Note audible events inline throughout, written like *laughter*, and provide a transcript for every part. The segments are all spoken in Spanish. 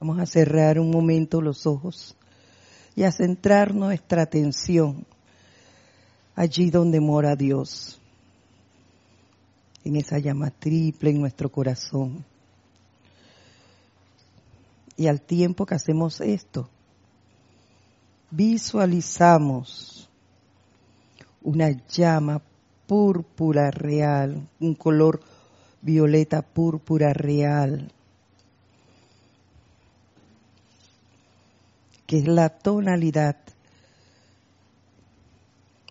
Vamos a cerrar un momento los ojos y a centrar nuestra atención allí donde mora Dios, en esa llama triple en nuestro corazón. Y al tiempo que hacemos esto, visualizamos una llama púrpura real, un color violeta púrpura real, que es la tonalidad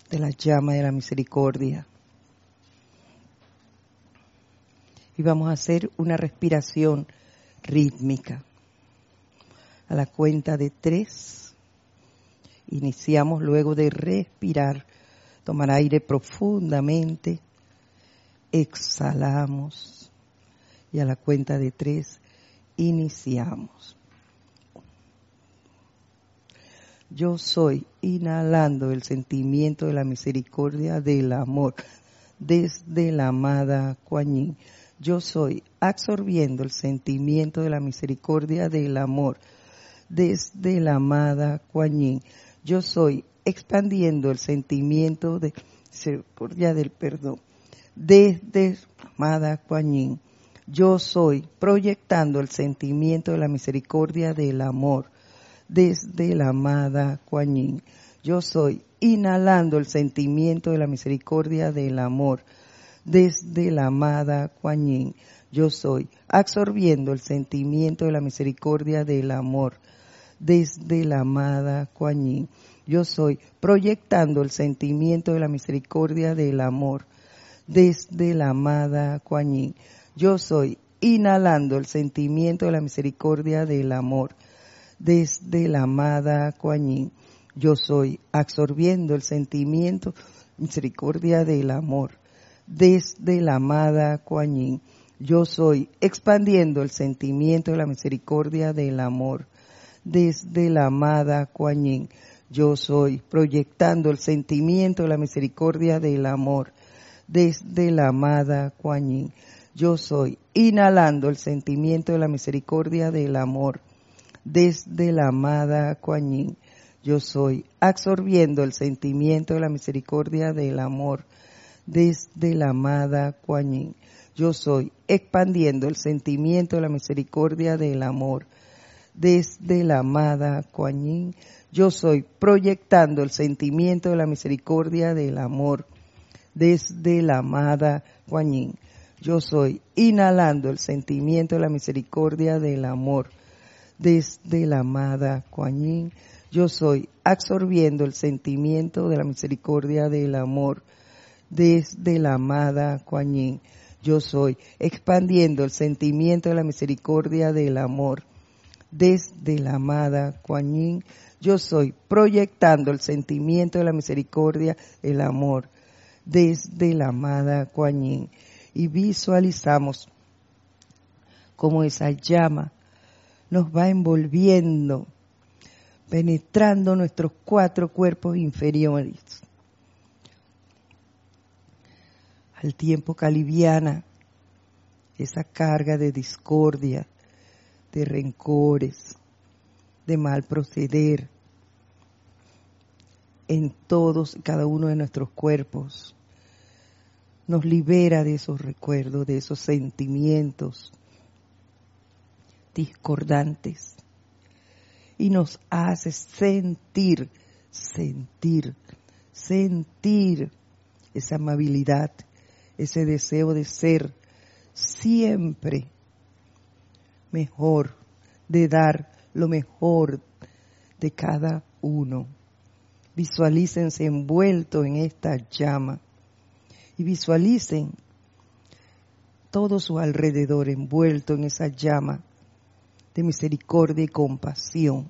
de la llama de la misericordia. Y vamos a hacer una respiración rítmica. A la cuenta de tres, iniciamos luego de respirar, tomar aire profundamente, exhalamos y a la cuenta de tres iniciamos. Yo soy inhalando el sentimiento de la misericordia del amor desde la amada Kuan Yo soy absorbiendo el sentimiento de la misericordia del amor desde la amada Kuan Yo soy expandiendo el sentimiento de misericordia del perdón desde la amada Kuan Yo soy proyectando el sentimiento de la misericordia del amor desde la amada Kuan Yo soy inhalando el sentimiento de la misericordia del amor desde la amada Kuan Yo soy absorbiendo el sentimiento de la misericordia del amor desde la amada Kuan Yo soy proyectando el sentimiento de la misericordia del amor desde la amada Kuan Yo soy inhalando el sentimiento de la misericordia del amor desde la amada Kuan Yo soy absorbiendo el sentimiento, misericordia del amor. Desde la amada Kuan Yo soy expandiendo el sentimiento de la misericordia del amor. Desde la amada Kuan Yo soy proyectando el sentimiento de la misericordia del amor. Desde la amada Kuan Yo soy inhalando el sentimiento de la misericordia del amor desde la amada Kuan Yo soy absorbiendo el sentimiento de la misericordia del amor desde la amada Kuan Yo soy expandiendo el sentimiento de la misericordia del amor desde la amada Kuan Yo soy proyectando el sentimiento de la misericordia del amor desde la amada Kuan Yo soy inhalando el sentimiento de la misericordia del amor desde la amada Kuan Yo soy absorbiendo el sentimiento de la misericordia del amor desde la amada Kuan Yo soy expandiendo el sentimiento de la misericordia del amor desde la amada Kuan Yo soy proyectando el sentimiento de la misericordia del amor desde la amada Kuan Y visualizamos como esa llama nos va envolviendo, penetrando nuestros cuatro cuerpos inferiores. Al tiempo que esa carga de discordia, de rencores, de mal proceder en todos y cada uno de nuestros cuerpos. Nos libera de esos recuerdos, de esos sentimientos discordantes y nos hace sentir, sentir, sentir esa amabilidad, ese deseo de ser siempre mejor, de dar lo mejor de cada uno. Visualícense envueltos en esta llama y visualicen todo su alrededor envuelto en esa llama de misericordia y compasión.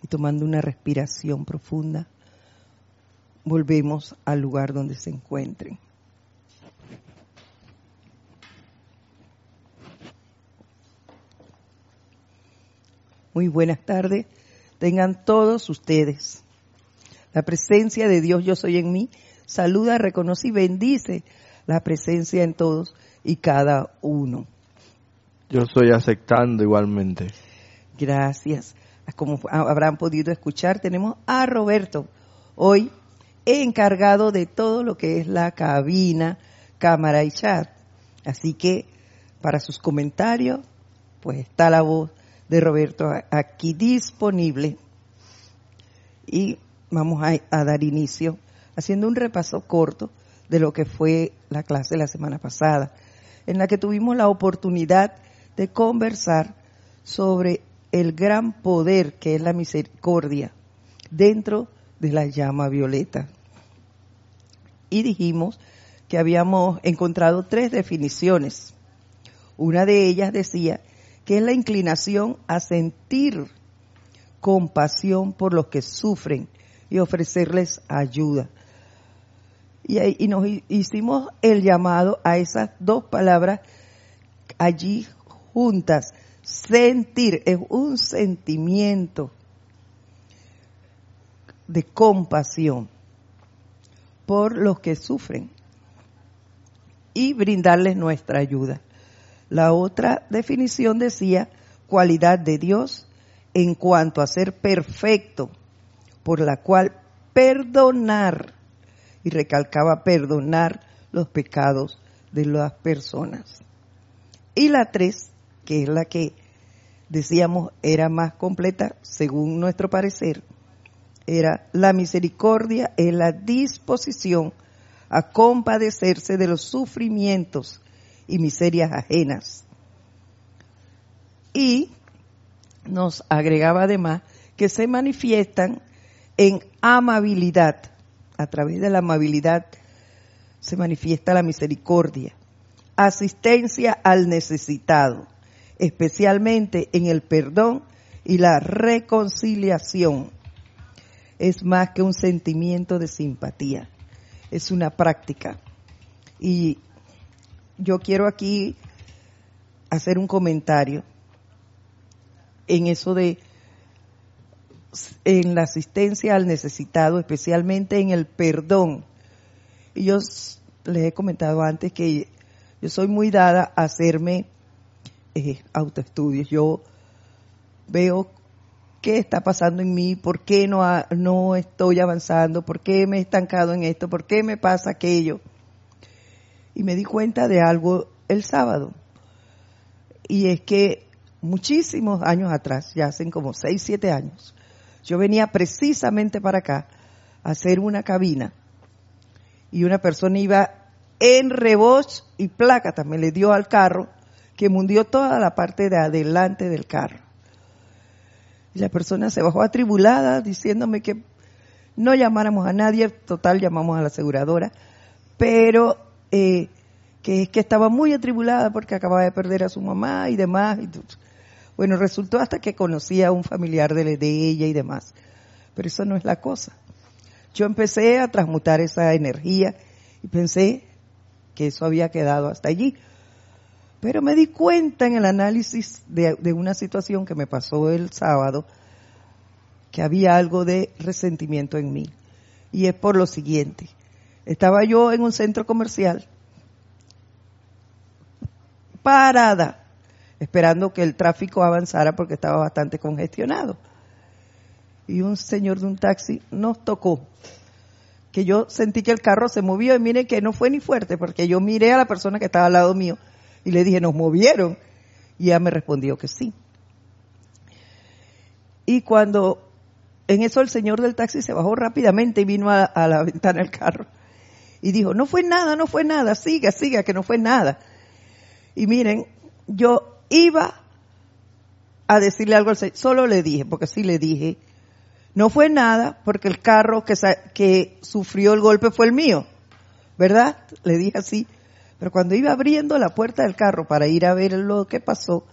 Y tomando una respiración profunda, volvemos al lugar donde se encuentren. Muy buenas tardes. Tengan todos ustedes. La presencia de Dios yo soy en mí. Saluda, reconoce y bendice la presencia en todos y cada uno. Yo estoy aceptando igualmente. Gracias. Como habrán podido escuchar, tenemos a Roberto hoy encargado de todo lo que es la cabina, cámara y chat. Así que para sus comentarios, pues está la voz de Roberto aquí disponible. Y vamos a, dar inicio haciendo un repaso corto de lo que fue la clase de la semana pasada, en la que tuvimos la oportunidad de conversar sobre el gran poder que es la misericordia dentro de la llama violeta. Y dijimos que habíamos encontrado tres definiciones. Una de ellas decía que es la inclinación a sentir compasión por los que sufren y ofrecerles ayuda. Y, nos hicimos el llamado a esas dos palabras allí juntas. Sentir es un sentimiento de compasión por los que sufren y brindarles nuestra ayuda. La otra definición decía cualidad de Dios en cuanto a ser perfecto, por la cual perdonar, y recalcaba perdonar los pecados de las personas. Y la tres, que es la que decíamos era más completa según nuestro parecer, era la misericordia en la disposición a compadecerse de los sufrimientos y miserias ajenas. Y nos agregaba además que se manifiestan en amabilidad. A través de la amabilidad se manifiesta la misericordia. Asistencia al necesitado, especialmente en el perdón y la reconciliación. Es más que un sentimiento de simpatía, es una práctica. Y yo quiero aquí hacer un comentario en eso de en la asistencia al necesitado, especialmente en el perdón. Y yo les he comentado antes que yo soy muy dada a hacerme eh, autoestudios. Yo veo qué está pasando en mí, por qué no, no estoy avanzando, por qué me he estancado en esto, por qué me pasa aquello. Y me di cuenta de algo el sábado. Y es que muchísimos años atrás, ya hacen como 6, 7 años, yo venía precisamente para acá a hacer una cabina y una persona iba en reboche y placa también le dio al carro que mundió toda la parte de adelante del carro. Y la persona se bajó atribulada diciéndome que no llamáramos a nadie, total llamamos a la aseguradora, pero eh, que que estaba muy atribulada porque acababa de perder a su mamá y demás. Y bueno, resultó hasta que conocía a un familiar de, ella y demás. Pero eso no es la cosa. Yo empecé a transmutar esa energía y pensé que eso había quedado hasta allí. Pero me di cuenta en el análisis de, de, una situación que me pasó el sábado que había algo de resentimiento en mí. Y es por lo siguiente. Estaba yo en un centro comercial parada esperando que el tráfico avanzara porque estaba bastante congestionado. Y un señor de un taxi nos tocó, que yo sentí que el carro se movió y mire que no fue ni fuerte, porque yo miré a la persona que estaba al lado mío y le dije, nos movieron. Y ella me respondió que sí. Y cuando en eso el señor del taxi se bajó rápidamente y vino a, a la ventana del carro y dijo, no fue nada, no fue nada, siga, siga, que no fue nada. Y miren, yo iba a decirle algo al Señor, solo le dije, porque sí le dije, no fue nada porque el carro que, que sufrió el golpe fue el mío, ¿verdad? Le dije así. Pero cuando iba abriendo la puerta del carro para ir a ver lo que pasó,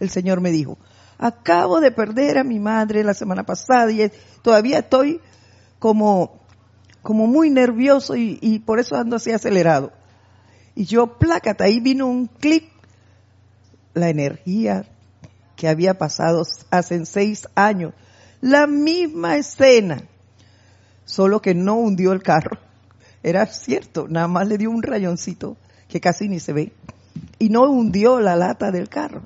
el Señor me dijo, acabo de perder a mi madre la semana pasada y todavía estoy como, como muy nervioso y, y por eso ando así acelerado. Y yo, plácata, ahí vino un clic la energía que había pasado hace seis años. La misma escena, solo que no hundió el carro. Era cierto, nada más le dio un rayoncito que casi ni se ve y no hundió la lata del carro.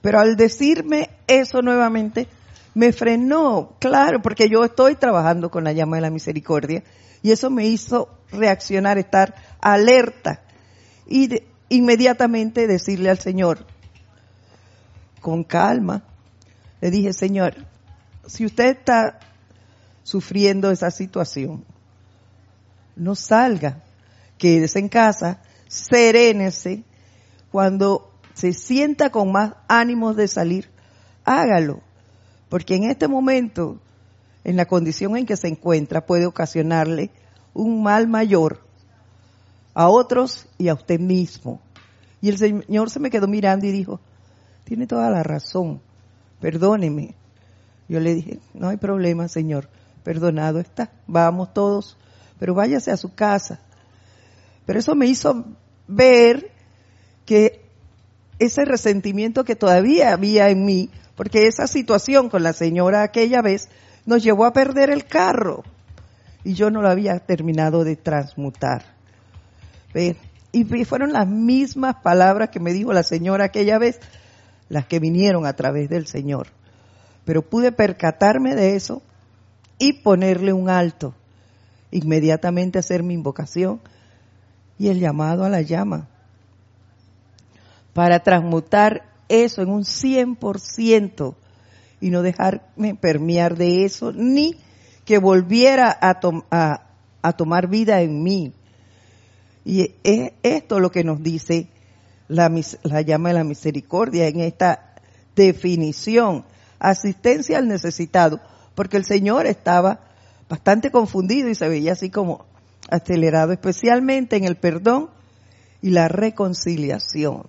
Pero al decirme eso nuevamente, me frenó, claro, porque yo estoy trabajando con la llama de la misericordia y eso me hizo reaccionar, estar alerta y inmediatamente decirle al Señor, con calma, le dije, Señor, si usted está sufriendo esa situación, no salga, quédese en casa, serénese, cuando se sienta con más ánimos de salir, hágalo, porque en este momento, en la condición en que se encuentra, puede ocasionarle un mal mayor a otros y a usted mismo. Y el Señor se me quedó mirando y dijo, tiene toda la razón, perdóneme. Yo le dije, no hay problema, Señor, perdonado está, vamos todos, pero váyase a su casa. Pero eso me hizo ver que ese resentimiento que todavía había en mí, porque esa situación con la señora aquella vez nos llevó a perder el carro y yo no lo había terminado de transmutar. Y fueron las mismas palabras que me dijo la señora aquella vez, las que vinieron a través del Señor. Pero pude percatarme de eso y ponerle un alto, inmediatamente hacer mi invocación y el llamado a la llama para transmutar eso en un 100% y no dejarme permear de eso ni que volviera a, a, tomar vida en mí. Y es esto lo que nos dice la, la llama de la misericordia en esta definición, asistencia al necesitado, porque el Señor estaba bastante confundido y se veía así como acelerado, especialmente en el perdón y la reconciliación.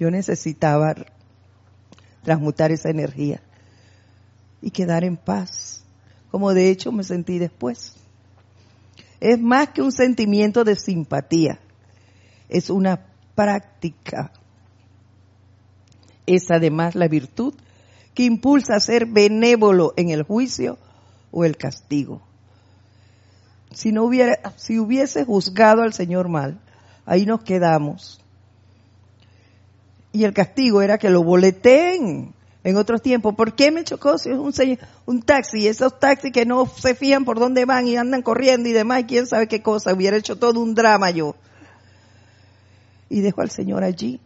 Yo necesitaba transmutar esa energía y quedar en paz, como de hecho me sentí después. Es más que un sentimiento de simpatía, es una práctica. Es además la virtud que impulsa a ser benévolo en el juicio o el castigo si no hubiera, si hubiese juzgado al Señor mal, ahí nos quedamos. Y el castigo era que lo boleteen en otros tiempos. ¿Por qué me chocó si es un, un taxi? Esos taxis que no se fían por dónde van y andan corriendo y demás, quién sabe qué cosa. Hubiera hecho todo un drama yo. Y dejo al Señor allí.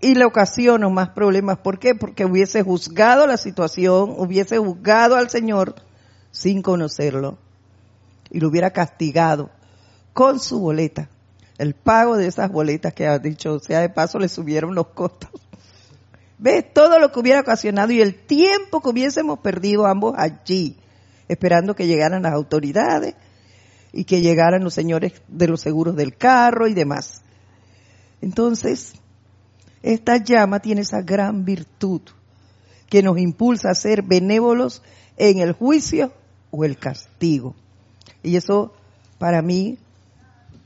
Y le ocasiono más problemas. ¿Por qué? Porque hubiese juzgado la situación, hubiese juzgado al Señor sin conocerlo y lo hubiera castigado con su boleta. El pago de esas boletas que ha dicho, sea de paso, le subieron los costos. ¿Ves? Todo lo que hubiera ocasionado y el tiempo que hubiésemos perdido ambos allí, esperando que llegaran las autoridades y que llegaran los señores de los seguros del carro y demás. Entonces, esta llama tiene esa gran virtud que nos impulsa a ser benévolos en el juicio o el castigo. Y eso para mí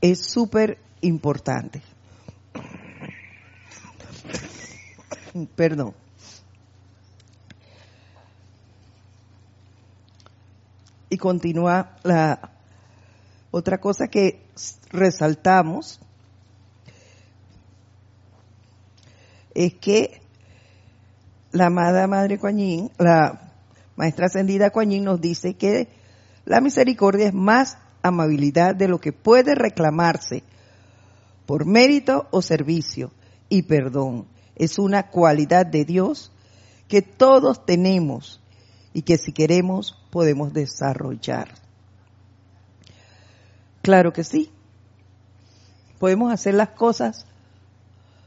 es súper importante. Perdón. Y continúa la otra cosa que resaltamos es que la amada Madre Coañín, la maestra ascendida Coañín nos dice que la misericordia es más amabilidad de lo que puede reclamarse por mérito o servicio y perdón. Es una cualidad de Dios que todos tenemos y que si queremos podemos desarrollar. Claro que sí. Podemos hacer las cosas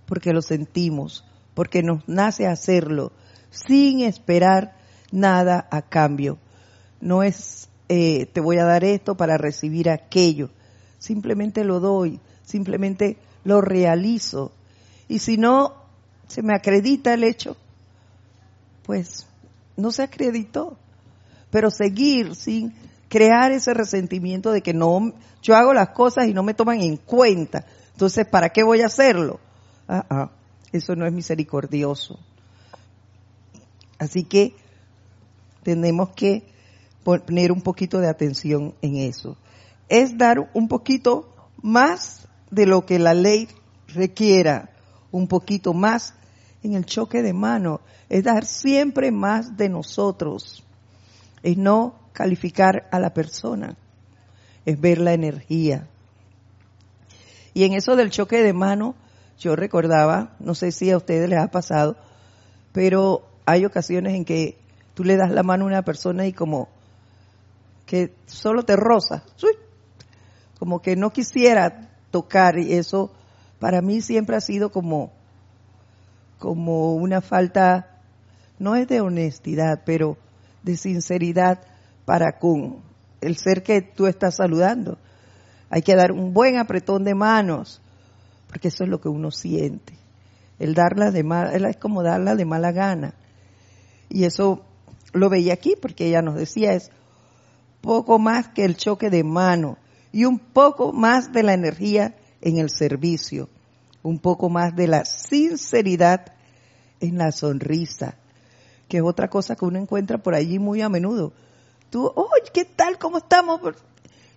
porque lo sentimos, porque nos nace hacerlo, sin esperar nada a cambio. No es eh, te voy a dar esto para recibir aquello. Simplemente lo doy, simplemente lo realizo. Y si no se me acredita el hecho, pues no se acreditó. Pero seguir sin crear ese resentimiento de que no, yo hago las cosas y no me toman en cuenta. Entonces, ¿para qué voy a hacerlo? Ah, ah, eso no es misericordioso. Así que tenemos que poner un poquito de atención en eso. es dar un poquito más de lo que la ley requiera, un poquito más en el choque de mano, es dar siempre más de nosotros, es no calificar a la persona, es ver la energía. Y en eso del choque de mano, yo recordaba, no sé si a ustedes les ha pasado, pero hay ocasiones en que tú le das la mano a una persona y como que solo te roza, como que no quisiera tocar y eso para mí siempre ha sido como como una falta no es de honestidad, pero de sinceridad para con el ser que tú estás saludando. Hay que dar un buen apretón de manos, porque eso es lo que uno siente. El darla de mala, es como darla de mala gana. Y eso lo veía aquí porque ella nos decía es poco más que el choque de mano y un poco más de la energía en el servicio, un poco más de la sinceridad en la sonrisa, que es otra cosa que uno encuentra por allí muy a menudo. Tú, oye, ¿qué tal? ¿Cómo estamos?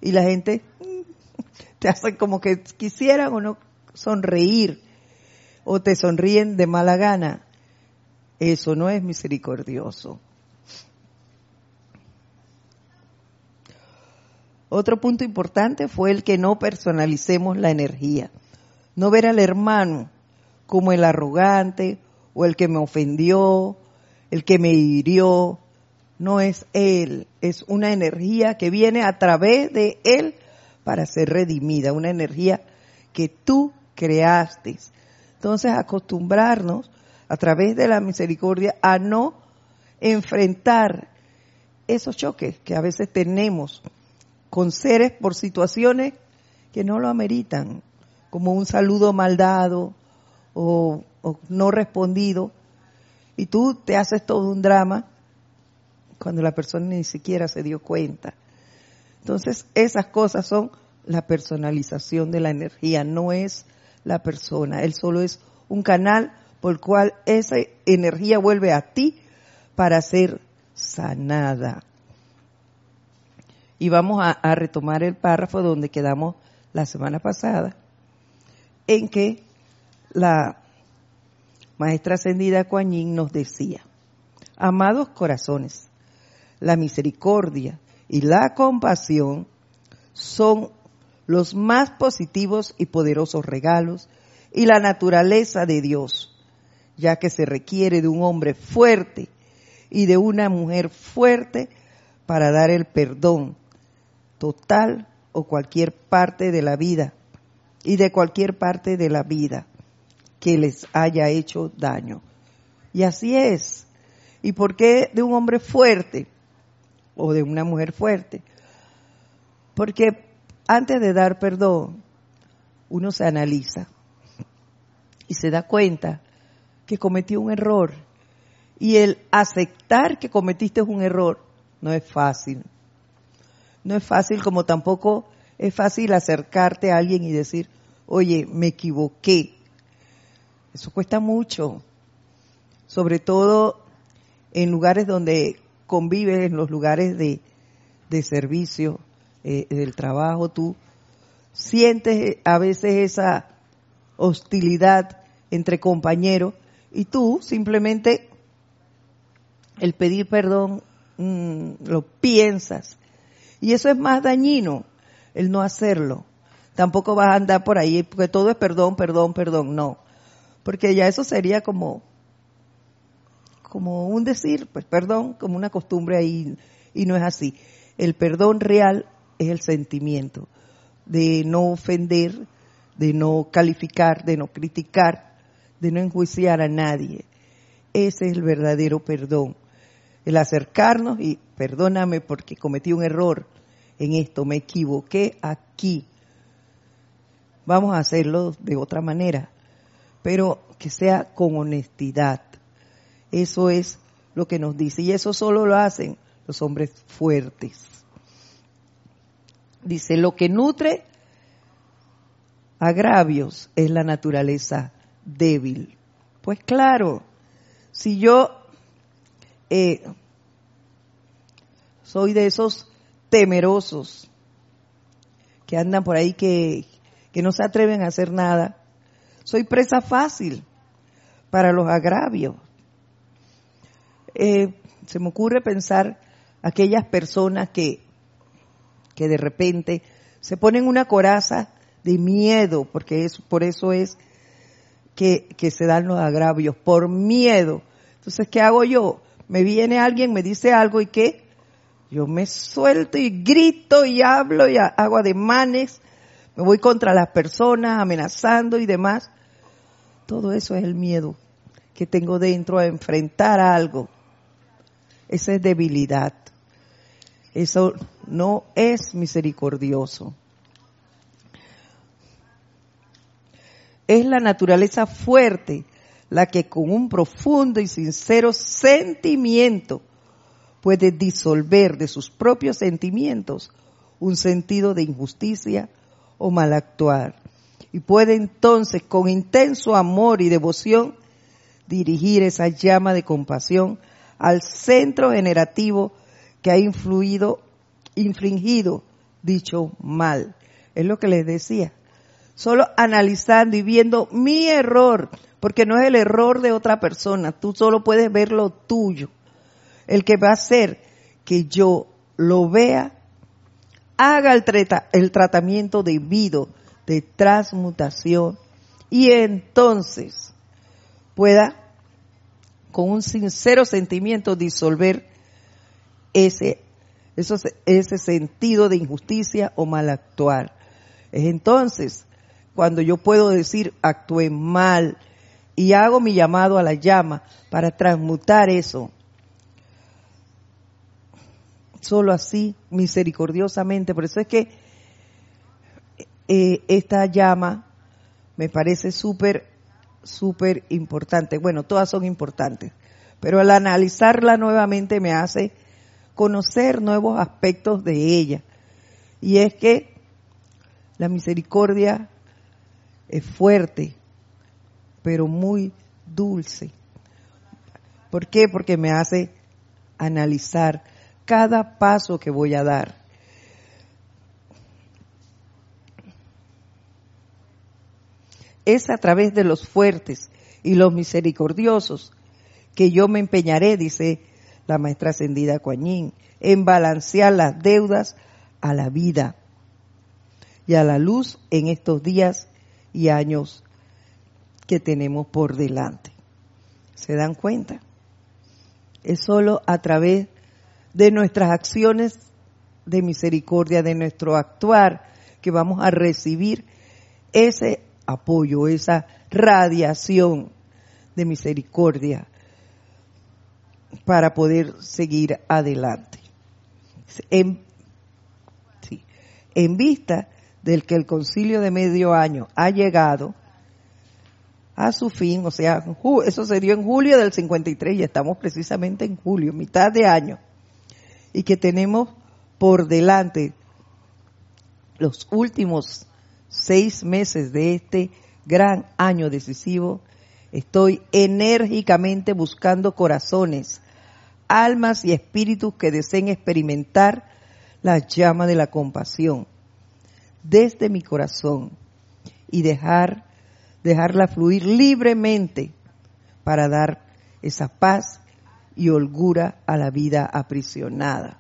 Y la gente *laughs* te hace como que quisieran o no sonreír o te sonríen de mala gana. Eso no es misericordioso. Otro punto importante fue el que no personalicemos la energía. No ver al hermano como el arrogante o el que me ofendió, el que me hirió. No es él, es una energía que viene a través de él para ser redimida, una energía que tú creaste. Entonces, acostumbrarnos a través de la misericordia a no enfrentar esos choques que a veces tenemos con seres por situaciones que no lo ameritan, como un saludo mal dado o, no respondido, y tú te haces todo un drama cuando la persona ni siquiera se dio cuenta. Entonces, esas cosas son la personalización de la energía, no es la persona, él solo es un canal por el cual esa energía vuelve a ti para ser sanada. Y vamos a, retomar el párrafo donde quedamos la semana pasada, en que la maestra ascendida Kuan nos decía, amados corazones, la misericordia y la compasión son los más positivos y poderosos regalos y la naturaleza de Dios, ya que se requiere de un hombre fuerte y de una mujer fuerte para dar el perdón total o cualquier parte de la vida y de cualquier parte de la vida que les haya hecho daño. Y así es. ¿Y por qué de un hombre fuerte o de una mujer fuerte? Porque antes de dar perdón, uno se analiza y se da cuenta que cometió un error. Y el aceptar que cometiste un error no es fácil no es fácil como tampoco es fácil acercarte a alguien y decir, oye, me equivoqué. Eso cuesta mucho, sobre todo en lugares donde convives, en los lugares de, servicio, eh, del trabajo, tú sientes a veces esa hostilidad entre compañeros y tú simplemente el pedir perdón mm, lo piensas y eso es más dañino, el no hacerlo. Tampoco vas a andar por ahí, porque todo es perdón, perdón, perdón, no. Porque ya eso sería como, como un decir, pues perdón, como una costumbre ahí, y no es así. El perdón real es el sentimiento de no ofender, de no calificar, de no criticar, de no enjuiciar a nadie. Ese es el verdadero perdón el acercarnos y perdóname porque cometí un error en esto, me equivoqué aquí. Vamos a hacerlo de otra manera, pero que sea con honestidad. Eso es lo que nos dice y eso solo lo hacen los hombres fuertes. Dice, lo que nutre agravios es la naturaleza débil. Pues claro, si yo eh, soy de esos temerosos que andan por ahí que, que no se atreven a hacer nada. Soy presa fácil para los agravios. Eh, se me ocurre pensar aquellas personas que, que de repente se ponen una coraza de miedo, porque es, por eso es que, que se dan los agravios, por miedo. Entonces, ¿qué hago yo? Me viene alguien, me dice algo y ¿qué? Yo me suelto y grito y hablo y hago ademanes, me voy contra las personas amenazando y demás. Todo eso es el miedo que tengo dentro a enfrentar algo. Esa es debilidad. Eso no es misericordioso. Es la naturaleza fuerte la que con un profundo y sincero sentimiento puede disolver de sus propios sentimientos un sentido de injusticia o mal actuar. Y puede entonces con intenso amor y devoción dirigir esa llama de compasión al centro generativo que ha influido, infringido dicho mal. Es lo que les decía. Solo analizando y viendo mi error, porque no es el error de otra persona, tú solo puedes ver lo tuyo. El que va a hacer que yo lo vea, haga el, el tratamiento debido de transmutación y entonces pueda con un sincero sentimiento disolver ese, ese sentido de injusticia o mal actuar. Es entonces cuando yo puedo decir actué mal y hago mi llamado a la llama para transmutar eso. Solo así, misericordiosamente. Por eso es que eh, esta llama me parece súper, súper importante. Bueno, todas son importantes, pero al analizarla nuevamente me hace conocer nuevos aspectos de ella. Y es que la misericordia es fuerte, pero muy dulce. ¿Por qué? Porque me hace analizar cada paso que voy a dar. Es a través de los fuertes y los misericordiosos que yo me empeñaré, dice la maestra ascendida Coañín, en balancear las deudas a la vida y a la luz en estos días y años que tenemos por delante. ¿Se dan cuenta? Es solo a través de nuestras acciones de misericordia, de nuestro actuar, que vamos a recibir ese apoyo, esa radiación de misericordia para poder seguir adelante. En, en vista del que el concilio de medio año ha llegado a su fin, o sea, eso se dio en julio del 53 y estamos precisamente en julio, mitad de año, y que tenemos por delante los últimos seis meses de este gran año decisivo, estoy enérgicamente buscando corazones, almas y espíritus que deseen experimentar la llama de la compasión desde mi corazón y dejar, dejarla fluir libremente para dar esa paz y holgura a la vida aprisionada.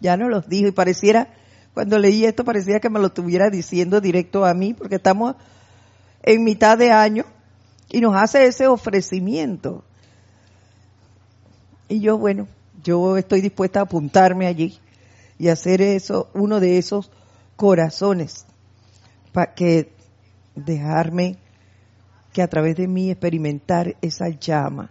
Ya no los dijo y pareciera, cuando leí esto parecía que me lo estuviera diciendo directo a mí, porque estamos en mitad de año y nos hace ese ofrecimiento. Y yo, bueno, yo estoy dispuesta a apuntarme allí y hacer eso, uno de esos corazones, para que dejarme que a través de mí experimentar esa llama.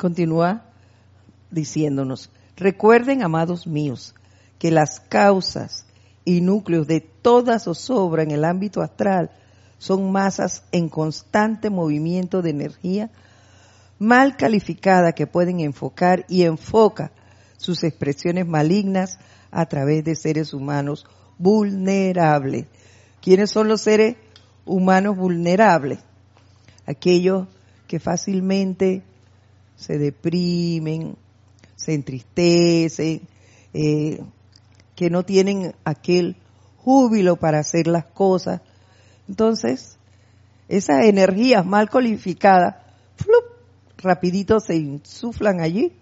Continúa diciéndonos, recuerden, amados míos, que las causas y núcleos de toda zozobra en el ámbito astral son masas en constante movimiento de energía mal calificada que pueden enfocar y enfoca sus expresiones malignas a través de seres humanos vulnerables. ¿Quiénes son los seres humanos vulnerables? Aquellos que fácilmente se deprimen, se entristecen, eh, que no tienen aquel júbilo para hacer las cosas. Entonces, esas energías mal calificadas, rapidito se insuflan allí.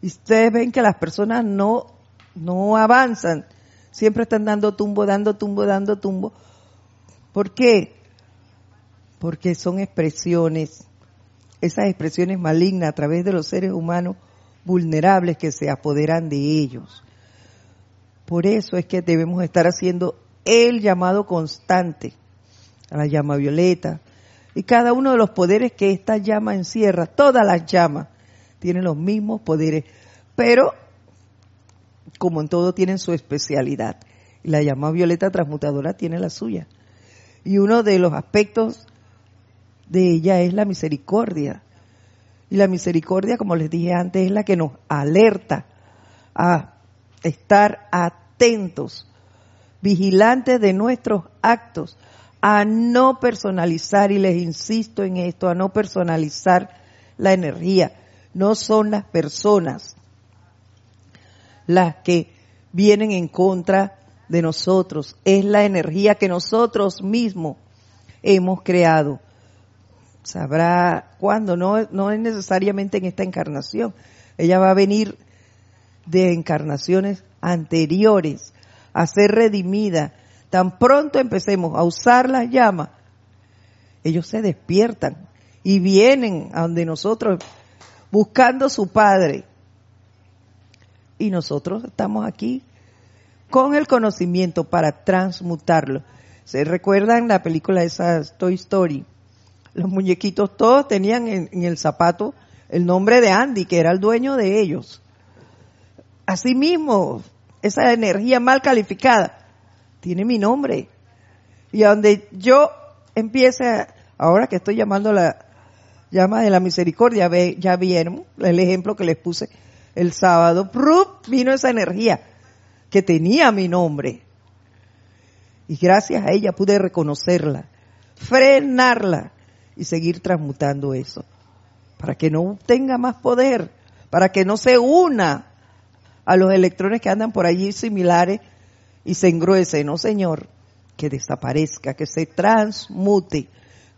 Y ustedes ven que las personas no, no avanzan. Siempre están dando tumbo, dando tumbo, dando tumbo. ¿Por qué? Porque son expresiones, esas expresiones malignas a través de los seres humanos vulnerables que se apoderan de ellos. Por eso es que debemos estar haciendo el llamado constante a la llama violeta, y cada uno de los poderes que esta llama encierra, todas las llamas tienen los mismos poderes, pero como en todo tienen su especialidad. La llama violeta transmutadora tiene la suya. Y uno de los aspectos de ella es la misericordia. Y la misericordia, como les dije antes, es la que nos alerta a estar atentos, vigilantes de nuestros actos, a no personalizar, y les insisto en esto, a no personalizar la energía. No son las personas las que vienen en contra de nosotros, es la energía que nosotros mismos hemos creado. Sabrá cuándo, no, no es necesariamente en esta encarnación. Ella va a venir de encarnaciones anteriores a ser redimida tan pronto empecemos a usar las llamas, ellos se despiertan y vienen a donde nosotros buscando su Padre. Y nosotros estamos aquí con el conocimiento para transmutarlo. ¿Se recuerdan la película esa Toy Story? Los muñequitos todos tenían en, el zapato el nombre de Andy, que era el dueño de ellos. Asimismo, esa energía mal calificada tiene mi nombre. Y a donde yo empiece, ahora que estoy llamando la llama de la misericordia, ya vieron el ejemplo que les puse el sábado, vino esa energía que tenía mi nombre. Y gracias a ella pude reconocerla, frenarla y seguir transmutando eso. Para que no tenga más poder, para que no se una a los electrones que andan por allí similares y se engruese, no Señor, que desaparezca, que se transmute,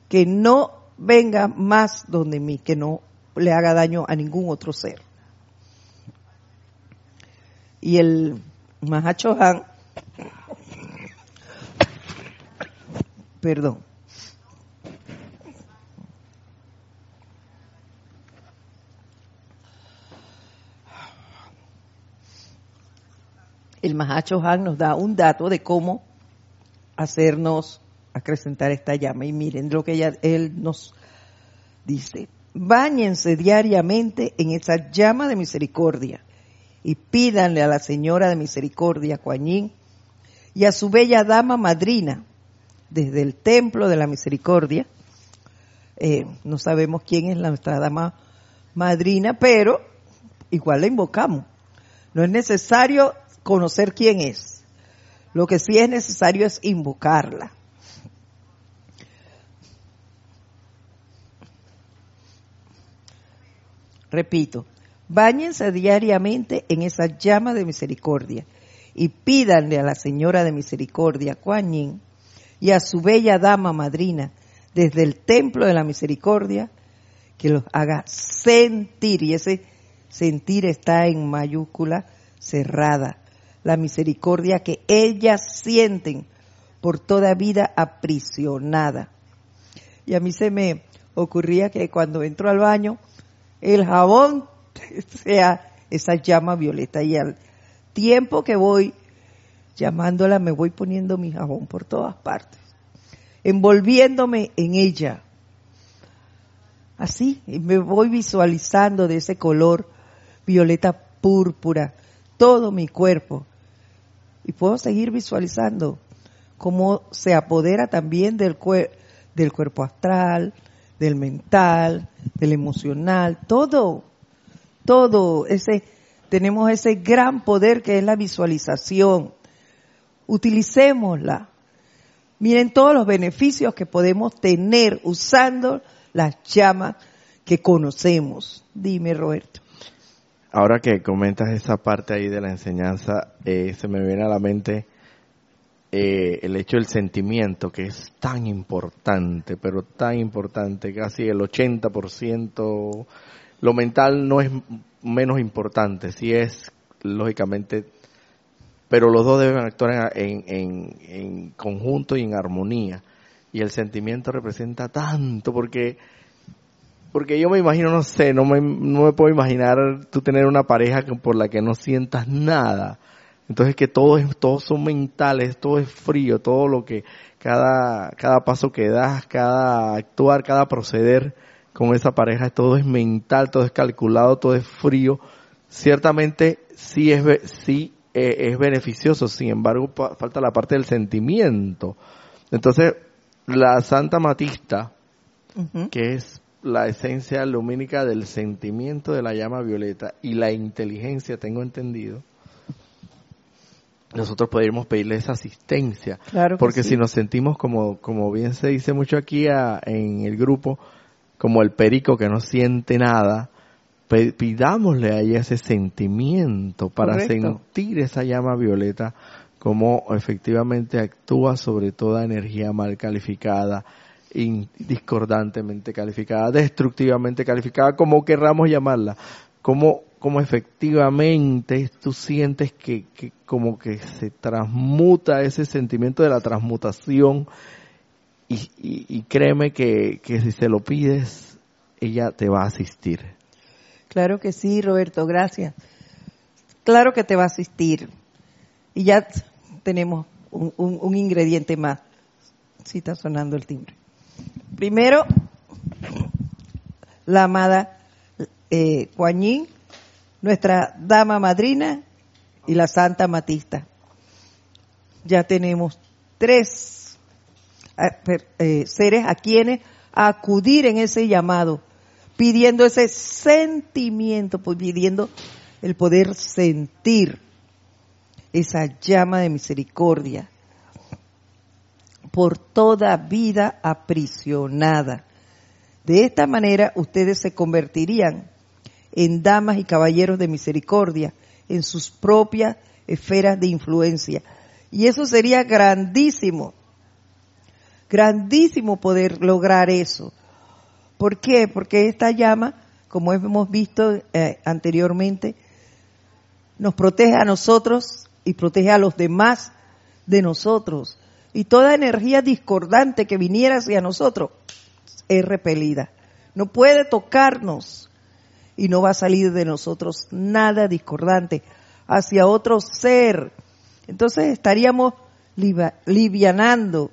que no venga más donde mí, que no le haga daño a ningún otro ser. Y el Mahacho Han, perdón, el Mahacho Han nos da un dato de cómo hacernos acrecentar esta llama. Y miren lo que él nos dice. Báñense diariamente en esa llama de misericordia y pídanle a la Señora de Misericordia, Coañín, y a su bella dama madrina, desde el templo de la misericordia. Eh, no sabemos quién es nuestra dama madrina, pero igual la invocamos. No es necesario conocer quién es. Lo que sí es necesario es invocarla. Repito, báñense diariamente en esa llama de misericordia y pídanle a la Señora de Misericordia, Kuan Yin, y a su bella dama madrina desde el templo de la misericordia que los haga sentir, y ese sentir está en mayúscula cerrada, la misericordia que ellas sienten por toda vida aprisionada. Y a mí se me ocurría que cuando entro al baño, el jabón *laughs* sea esa llama violeta y al tiempo que voy llamándola me voy poniendo mi jabón por todas partes, envolviéndome en ella. Así, me voy visualizando de ese color violeta púrpura, todo mi cuerpo. Y puedo seguir visualizando cómo se apodera también del, del cuerpo astral, del mental, del emocional, todo, todo ese, tenemos ese gran poder que es la visualización. Utilicémosla. Miren todos los beneficios que podemos tener usando las llamas que conocemos. Dime, Roberto. Ahora que comentas esa parte ahí de la enseñanza, eh, se me viene a la mente eh, el hecho del sentimiento, que es tan importante, pero tan importante, casi el 80%, lo mental no es menos importante, sí es, lógicamente, pero los dos deben actuar en, en, en conjunto y en armonía. Y el sentimiento representa tanto, porque porque yo me imagino, no sé, no me, no me puedo imaginar tú tener una pareja por la que no sientas nada. Entonces que todo es, todos son mentales, todo es frío, todo lo que, cada, cada paso que das, cada actuar, cada proceder con esa pareja, todo es mental, todo es calculado, todo es frío. Ciertamente sí es, sí eh, es beneficioso, sin embargo falta la parte del sentimiento. Entonces, la Santa Matista, que es la esencia lumínica del sentimiento de la llama violeta y la inteligencia, tengo entendido, nosotros podríamos pedirle esa asistencia. Claro porque si nos sentimos como, como bien se dice mucho aquí en el grupo, como el perico que no siente nada, pidámosle a ella ese sentimiento para sentir esa llama violeta como efectivamente actúa sobre toda energía mal calificada, discordantemente calificada, destructivamente calificada, como querramos llamarla, como, como efectivamente tú sientes que, como que se transmuta ese sentimiento de la transmutación y, y, créeme que, que si se lo pides, ella te va a asistir. Claro que sí, Roberto, gracias. Claro que te va a asistir. Y ya tenemos un ingrediente más. Sí está sonando el timbre. Primero, la amada eh, nuestra dama madrina y la Santa Matista. Ya tenemos tres eh, eh, seres a quienes acudir en ese llamado, pidiendo ese sentimiento, pues, pidiendo el poder sentir esa llama de misericordia por toda vida aprisionada. De esta manera ustedes se convertirían en damas y caballeros de misericordia en sus propias esferas de influencia. Y eso sería grandísimo, grandísimo poder lograr eso. ¿Por qué? Porque esta llama, como hemos visto eh, anteriormente, nos protege a nosotros y protege a los demás de nosotros y toda energía discordante que viniera hacia nosotros es repelida. No puede tocarnos y no va a salir de nosotros nada discordante hacia otro ser. Entonces estaríamos livianando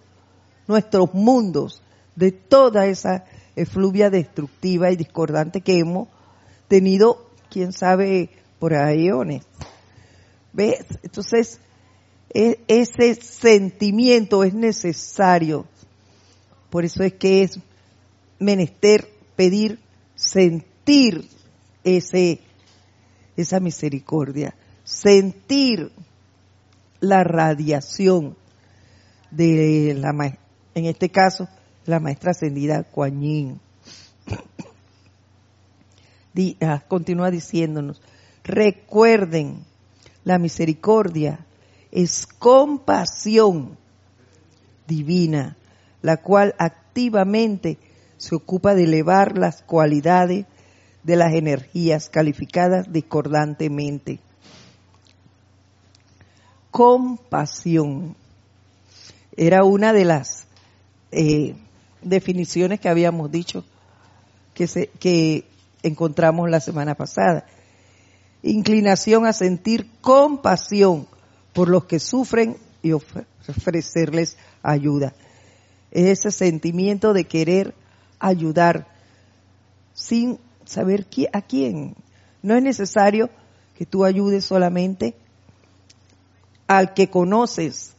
nuestros mundos de toda esa efluvia destructiva y discordante que hemos tenido, quién sabe, por aeones. ¿Ves? Entonces, ese sentimiento es necesario. Por eso es que es menester pedir, sentir ese, esa misericordia, sentir la radiación de la en este caso, la maestra ascendida Kuan *coughs* ah, continúa diciéndonos, recuerden la misericordia es compasión divina, la cual activamente se ocupa de elevar las cualidades de las energías calificadas discordantemente. Compasión era una de las eh, definiciones que habíamos dicho que, encontramos la semana pasada. Inclinación a sentir compasión por los que sufren y ofrecerles ayuda. Es ese sentimiento de querer ayudar sin saber a quién. No es necesario que tú ayudes solamente al que conoces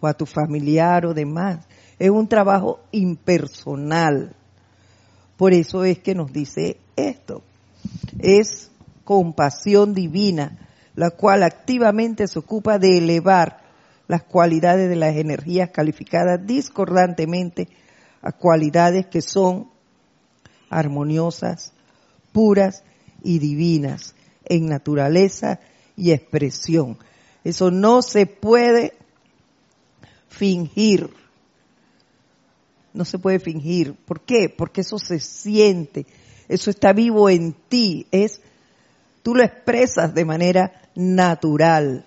o a tu familiar o demás. Es un trabajo impersonal. Por eso es que nos dice esto. Es compasión divina, la cual activamente se ocupa de elevar las cualidades de las energías calificadas discordantemente a cualidades que son armoniosas, puras y divinas en naturaleza y expresión. Eso no se puede fingir. No se puede fingir. ¿Por qué? Porque eso se siente. Eso está vivo en ti. Es, tú lo expresas de manera natural.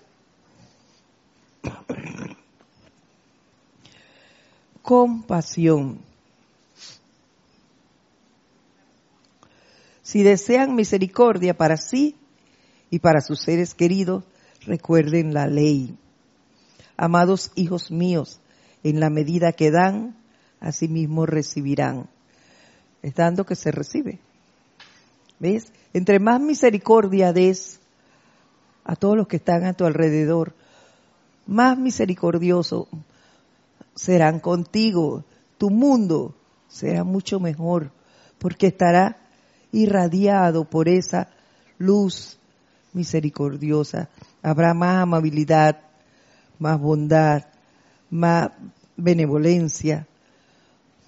Compasión. Si desean misericordia para sí y para sus seres queridos, recuerden la ley. Amados hijos míos, en la medida que dan, asimismo recibirán. Es dando que se recibe. ¿Ves? Entre más misericordia des a todos los que están a tu alrededor, más misericordioso serán contigo. Tu mundo será mucho mejor porque estará irradiado por esa luz misericordiosa. Habrá más amabilidad, más bondad, más benevolencia.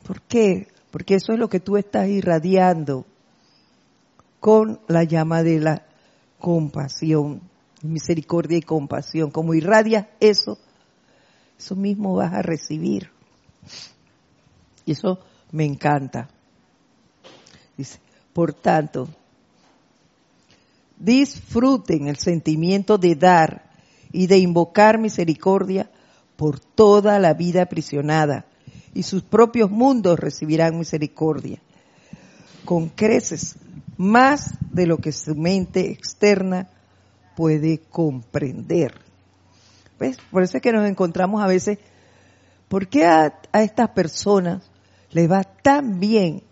¿Por qué? Porque eso es lo que tú estás irradiando con la llama de la compasión, misericordia y compasión. Como irradias eso, eso mismo vas a recibir. Y eso me encanta. Por tanto, disfruten el sentimiento de dar y de invocar misericordia por toda la vida aprisionada y sus propios mundos recibirán misericordia. Con creces más de lo que su mente externa puede comprender. ¿Ves? Por eso es que nos encontramos a veces, ¿por qué a, estas personas les va tan bien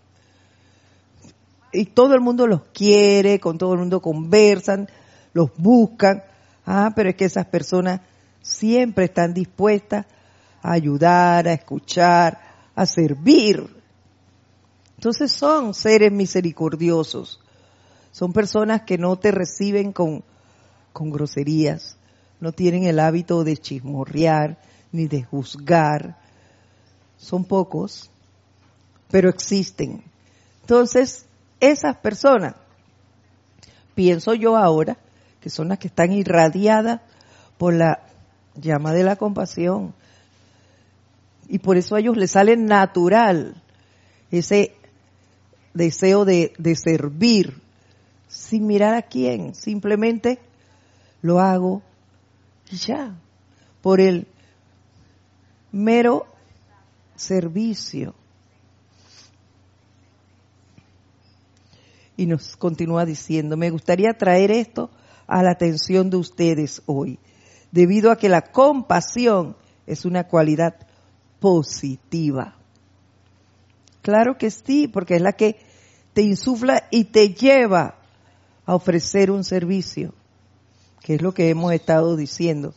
y todo el mundo los quiere, con todo el mundo conversan, los buscan. Ah, pero es que esas personas siempre están dispuestas a ayudar, a escuchar, a servir. Entonces son seres misericordiosos. Son personas que no te reciben con, con groserías, no tienen el hábito de chismorrear ni de juzgar. Son pocos, pero existen. Entonces, esas personas, pienso yo ahora, que son las que están irradiadas por la llama de la compasión. Y por eso a ellos les sale natural ese deseo de, servir, sin mirar a quién, simplemente lo hago y ya, por el mero servicio. y nos continúa diciendo, me gustaría traer esto a la atención de ustedes hoy, debido a que la compasión es una cualidad positiva. Claro que sí, porque es la que te insufla y te lleva a ofrecer un servicio, que es lo que hemos estado diciendo.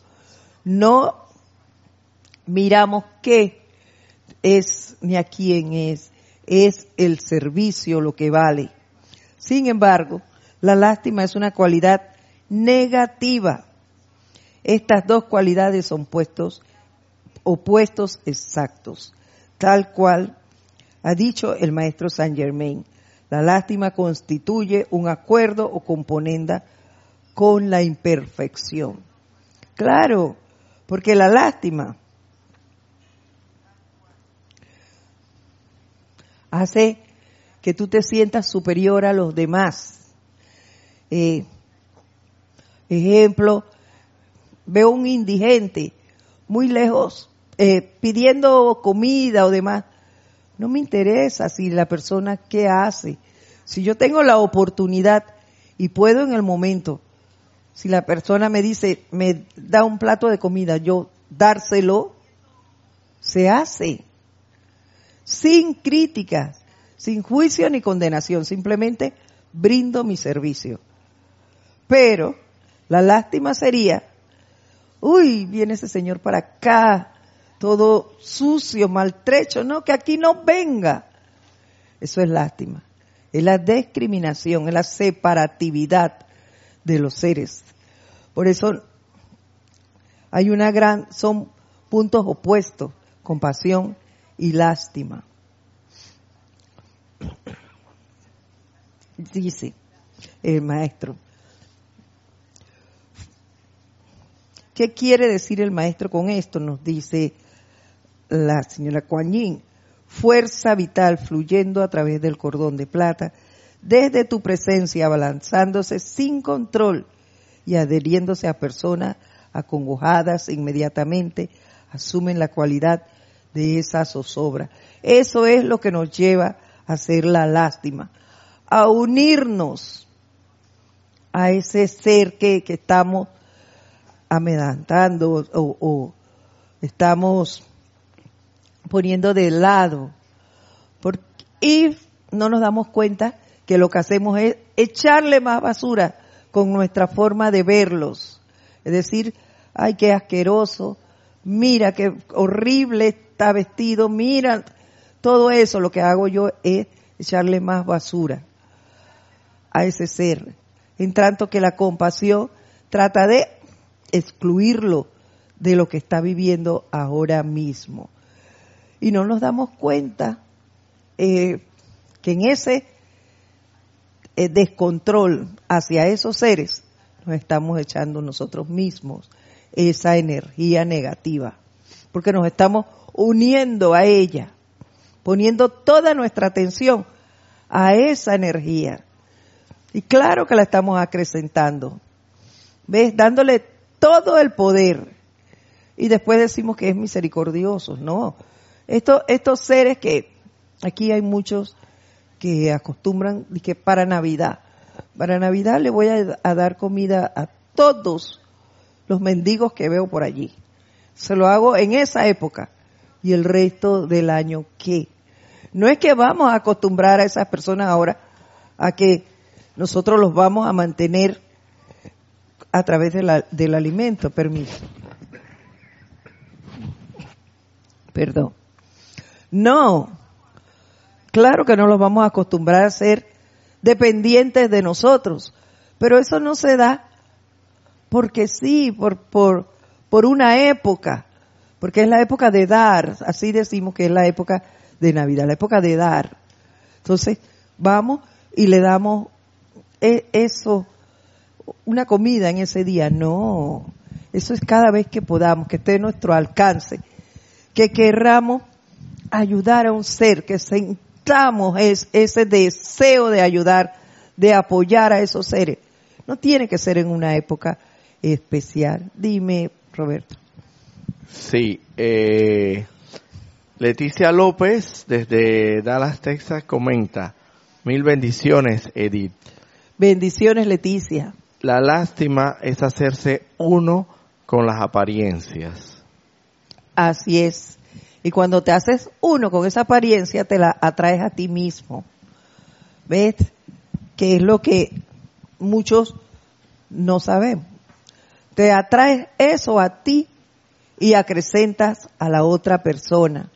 No miramos qué es ni a quién es, es el servicio lo que vale. Sin embargo, la lástima es una cualidad negativa. Estas dos cualidades son puestos opuestos exactos, tal cual ha dicho el maestro Saint Germain. La lástima constituye un acuerdo o componenda con la imperfección. Claro, porque la lástima hace que tú te sientas superior a los demás. Eh, ejemplo, veo un indigente muy lejos eh, pidiendo comida o demás. No me interesa si la persona qué hace. Si yo tengo la oportunidad y puedo en el momento, si la persona me dice, me da un plato de comida, yo dárselo, se hace. Sin críticas sin juicio ni condenación, simplemente brindo mi servicio. Pero la lástima sería, uy, viene ese señor para acá, todo sucio, maltrecho, no, que aquí no venga. Eso es lástima. Es la discriminación, es la separatividad de los seres. Por eso hay una gran, son puntos opuestos, compasión y lástima. Dice el maestro. ¿Qué quiere decir el maestro con esto? Nos dice la señora Kuan Yin. Fuerza vital fluyendo a través del cordón de plata, desde tu presencia abalanzándose sin control y adheriéndose a personas acongojadas inmediatamente, asumen la cualidad de esa zozobra. Eso es lo que nos lleva a hacer la lástima, a unirnos a ese ser que, estamos amedantando o, o, estamos poniendo de lado. Porque, y no nos damos cuenta que lo que hacemos es echarle más basura con nuestra forma de verlos. Es decir, ay, qué asqueroso, mira qué horrible está vestido, mira, todo eso lo que hago yo es echarle más basura a ese ser. En tanto que la compasión trata de excluirlo de lo que está viviendo ahora mismo. Y no nos damos cuenta eh, que en ese descontrol hacia esos seres nos estamos echando nosotros mismos esa energía negativa, porque nos estamos uniendo a ella, poniendo toda nuestra atención a esa energía. Y claro que la estamos acrecentando, ¿ves? Dándole todo el poder. Y después decimos que es misericordioso, no. Estos, estos seres que aquí hay muchos que acostumbran que para Navidad, para Navidad le voy a, dar comida a todos los mendigos que veo por allí. Se lo hago en esa época y el resto del año qué. No es que vamos a acostumbrar a esas personas ahora a que nosotros los vamos a mantener a través del alimento, permiso. Perdón. No, claro que no los vamos a acostumbrar a ser dependientes de nosotros, pero eso no se da porque sí, por, por, por una época, porque es la época de dar, así decimos que es la época de Navidad, la época de dar. Entonces, vamos y le damos e, eso, una comida en ese día. No, eso es cada vez que podamos, que esté en nuestro alcance, que querramos ayudar a un ser, que sentamos ese deseo de ayudar, de apoyar a esos seres. No tiene que ser en una época especial. Dime, Roberto. Sí, eh, Leticia López desde Dallas, Texas, comenta, mil bendiciones, Edith. Bendiciones, Leticia. La lástima es hacerse uno con las apariencias. Así es. Y cuando te haces uno con esa apariencia, te la atraes a ti mismo. ¿Ves? Que es lo que muchos no sabemos te atraes eso a ti y acrecentas a la otra persona.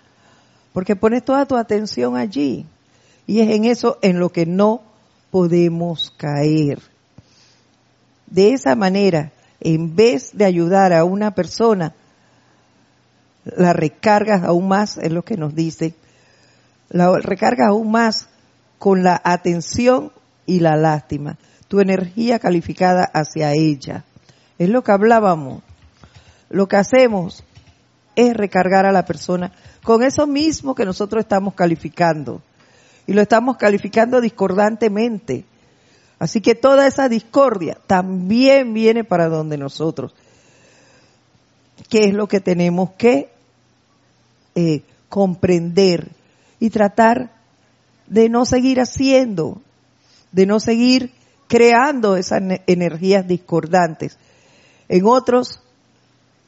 Porque pones toda tu atención allí. Y es en eso en lo que no podemos caer. De esa manera, en vez de ayudar a una persona, la recargas aún más, es lo que nos dice, la recargas aún más con la atención y la lástima, tu energía calificada hacia ella. Es lo que hablábamos. Lo que hacemos es recargar a la persona con eso mismo que nosotros estamos calificando. Y lo estamos calificando discordantemente. Así que toda esa discordia también viene para donde nosotros. ¿Qué es lo que tenemos que eh, comprender y tratar de no seguir haciendo, de no seguir creando esas energías discordantes? en otros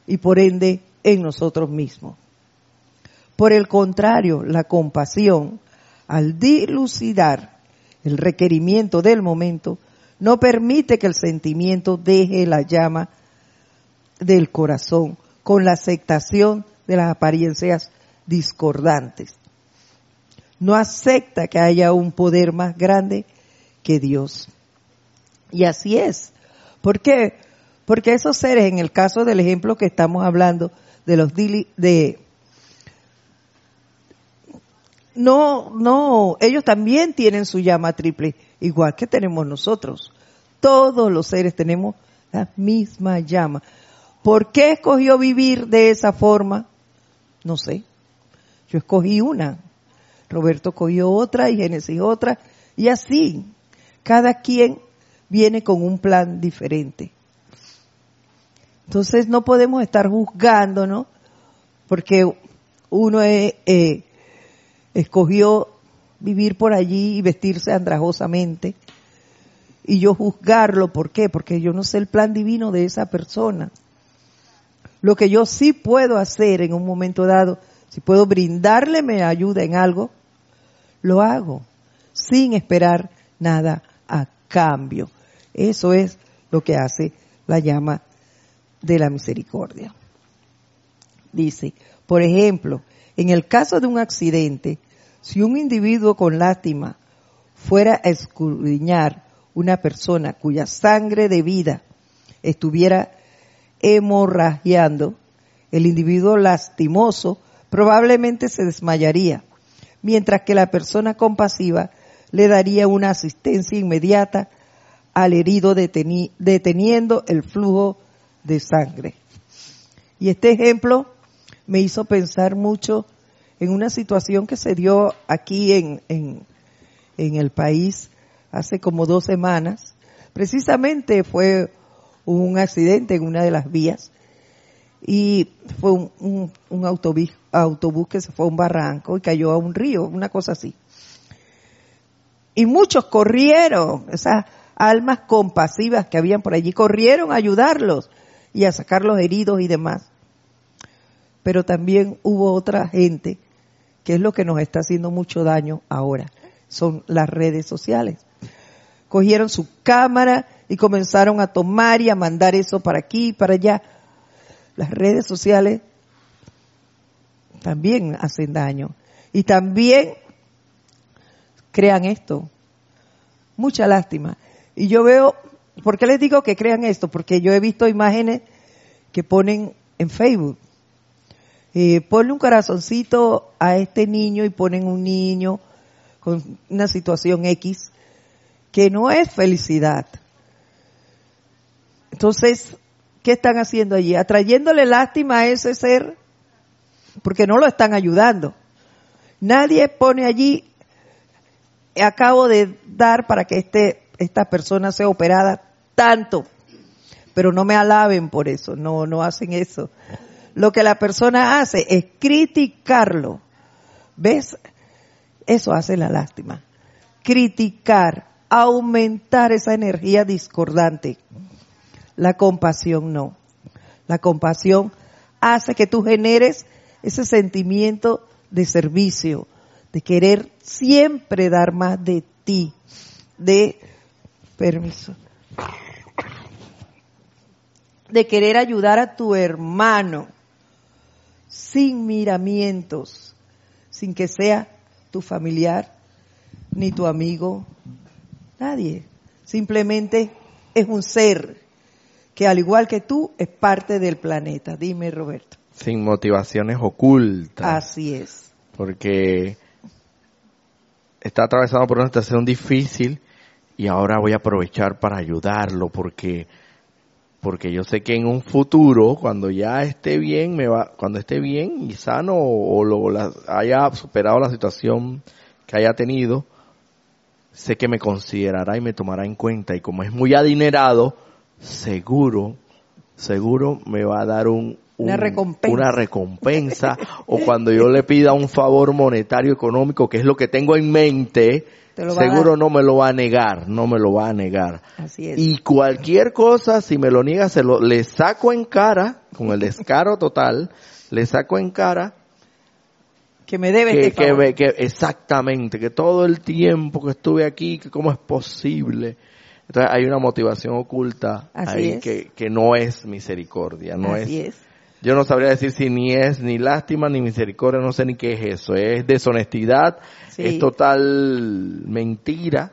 y por ende en nosotros mismos. Por el contrario, la compasión, al dilucidar el requerimiento del momento, no permite que el sentimiento deje la llama del corazón con la aceptación de las apariencias discordantes. No acepta que haya un poder más grande que Dios. Y así es. ¿Por qué? Porque esos seres, en el caso del ejemplo que estamos hablando, de los de no, no, ellos también tienen su llama triple, igual que tenemos nosotros. Todos los seres tenemos la misma llama. ¿Por qué escogió vivir de esa forma? No sé. Yo escogí una. Roberto cogió otra y Génesis otra. Y así. Cada quien viene con un plan diferente. Entonces no podemos estar juzgando, ¿no? Porque uno eh, escogió vivir por allí y vestirse andrajosamente y yo juzgarlo, ¿por qué? Porque yo no sé el plan divino de esa persona. Lo que yo sí puedo hacer en un momento dado, si puedo brindarle mi ayuda en algo, lo hago, sin esperar nada a cambio. Eso es lo que hace la llama de la misericordia. Dice, por ejemplo, en el caso de un accidente, si un individuo con lástima fuera a escudriñar una persona cuya sangre de vida estuviera hemorragiando, el individuo lastimoso probablemente se desmayaría, mientras que la persona compasiva le daría una asistencia inmediata al herido deteniendo el flujo de sangre. Y este ejemplo me hizo pensar mucho en una situación que se dio aquí en, en, el país hace como dos semanas. Precisamente fue un accidente en una de las vías y fue un, un, autobús, autobús que se fue a un barranco y cayó a un río, una cosa así. Y muchos corrieron, esas almas compasivas que habían por allí, corrieron a ayudarlos y a sacar los heridos y demás. Pero también hubo otra gente que es lo que nos está haciendo mucho daño ahora, son las redes sociales. Cogieron su cámara y comenzaron a tomar y a mandar eso para aquí y para allá. Las redes sociales también hacen daño y también crean esto. Mucha lástima. Y yo veo, ¿por qué les digo que crean esto? Porque yo he visto imágenes que ponen en Facebook eh, ponle un corazoncito a este niño y ponen un niño con una situación X que no es felicidad. Entonces, ¿qué están haciendo allí? Atrayéndole lástima a ese ser porque no lo están ayudando. Nadie pone allí, acabo de dar para que este, esta persona sea operada tanto, pero no me alaben por eso, no, no hacen eso lo que la persona hace es criticarlo. ¿Ves? Eso hace la lástima. Criticar, aumentar esa energía discordante. La compasión no. La compasión hace que tú generes ese sentimiento de servicio, de querer siempre dar más de ti, de permiso, de querer ayudar a tu hermano, sin miramientos, sin que sea tu familiar ni tu amigo, nadie. Simplemente es un ser que al igual que tú es parte del planeta. Dime, Roberto. Sin motivaciones ocultas. Así es. Porque está atravesado por una situación difícil y ahora voy a aprovechar para ayudarlo porque porque yo sé que en un futuro, cuando ya esté bien, me va, cuando esté bien y sano o, lo, haya superado la situación que haya tenido, sé que me considerará y me tomará en cuenta y como es muy adinerado, seguro, seguro me va a dar un, una recompensa, una recompensa *laughs* o cuando yo le pida un favor monetario económico, que es lo que tengo en mente, seguro no me lo va a negar, no me lo va a negar. Así es. Y cualquier cosa, si me lo niega, se lo, le saco en cara, con el descaro total, le saco en cara. Que me debe que, este que, exactamente, que todo el tiempo que estuve aquí, que cómo es posible. Entonces hay una motivación oculta Así ahí es. que, que no es misericordia, no Así es, es. Yo no sabría decir si ni es ni lástima ni misericordia, no sé ni qué es eso. Es deshonestidad, Sí. es total mentira,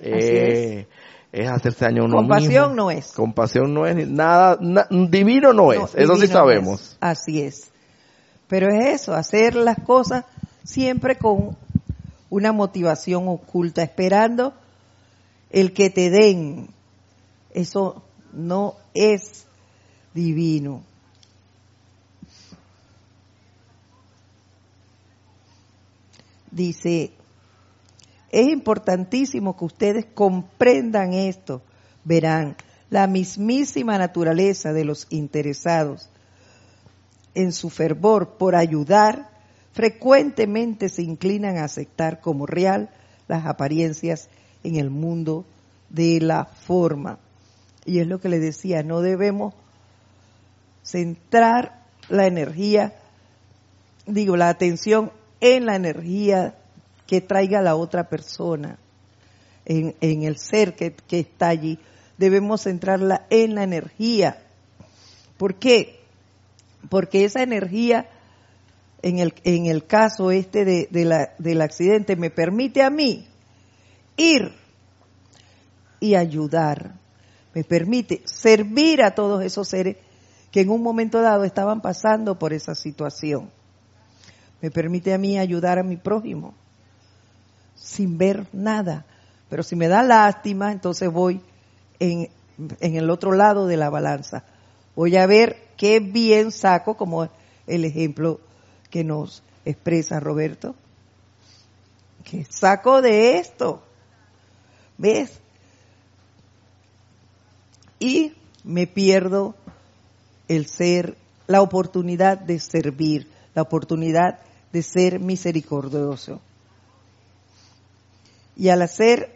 eh, es. hacerse daño a uno Compasión mismo. no es. Compasión no es, nada, na- divino no es, No, eso sí sabemos. es. Así es. Pero es eso, hacer las cosas siempre con una motivación oculta, esperando el que te den. Eso no es divino. Dice, es importantísimo que ustedes comprendan esto. Verán, la mismísima naturaleza de los interesados en su fervor por ayudar, frecuentemente se inclinan a aceptar como real las apariencias en el mundo de la forma. Y es lo que le decía, no debemos centrar la energía, digo, la atención en la energía que traiga la otra persona, en, el ser que, que está allí. Debemos centrarla en la energía. ¿Por qué? Porque esa energía, en el, en el caso este de, la, del accidente, me permite a mí ir y ayudar. Me permite servir a todos esos seres que en un momento dado estaban pasando por esa situación. Me permite a mí ayudar a mi prójimo sin ver nada. Pero si me da lástima, entonces voy en, en el otro lado de la balanza. Voy a ver qué bien saco, como el ejemplo que nos expresa Roberto. ¿Qué saco de esto? ¿Ves? Y me pierdo el ser, la oportunidad de servir, la oportunidad de ser misericordioso. Y al hacer,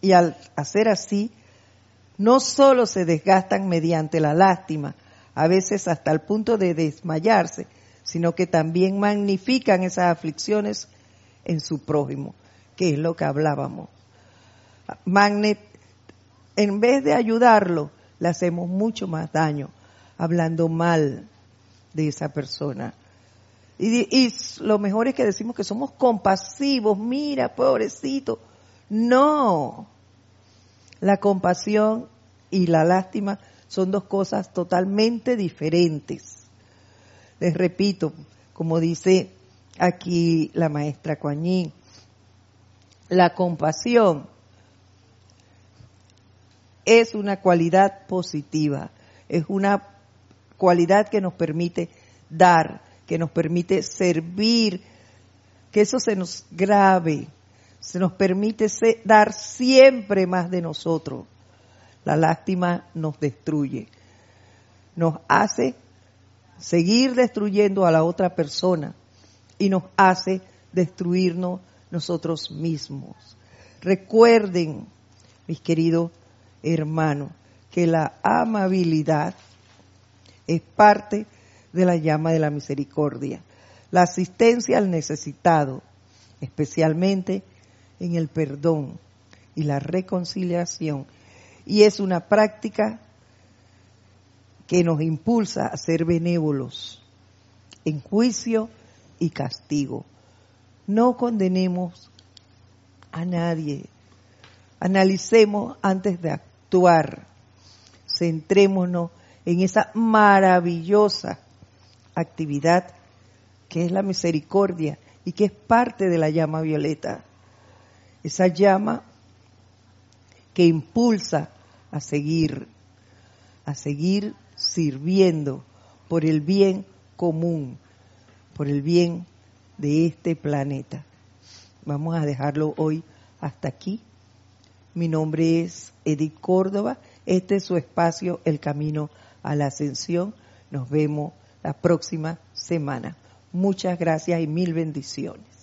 y al hacer así, no solo se desgastan mediante la lástima, a veces hasta el punto de desmayarse, sino que también magnifican esas aflicciones en su prójimo, que es lo que hablábamos. Magnet, en vez de ayudarlo, le hacemos mucho más daño, hablando mal de esa persona. Y, y lo mejor es que decimos que somos compasivos, mira, pobrecito. No, la compasión y la lástima son dos cosas totalmente diferentes. Les repito, como dice aquí la maestra Coañín, la compasión es una cualidad positiva, es una cualidad que nos permite dar, que nos permite servir, que eso se nos grave, se nos permite dar siempre más de nosotros. La lástima nos destruye, nos hace seguir destruyendo a la otra persona y nos hace destruirnos nosotros mismos. Recuerden, mis queridos hermanos, que la amabilidad es parte de la llama de la misericordia. La asistencia al necesitado, especialmente en el perdón y la reconciliación. Y es una práctica que nos impulsa a ser benévolos en juicio y castigo. No condenemos a nadie. Analicemos antes de actuar. Centrémonos en esa maravillosa actividad que es la misericordia y que es parte de la llama violeta. Esa llama que impulsa a seguir, a seguir sirviendo por el bien común, por el bien de este planeta. Vamos a dejarlo hoy hasta aquí. Mi nombre es Edith Córdoba. Este es su espacio, El Camino a la Ascensión. Nos vemos la próxima semana. Muchas gracias y mil bendiciones.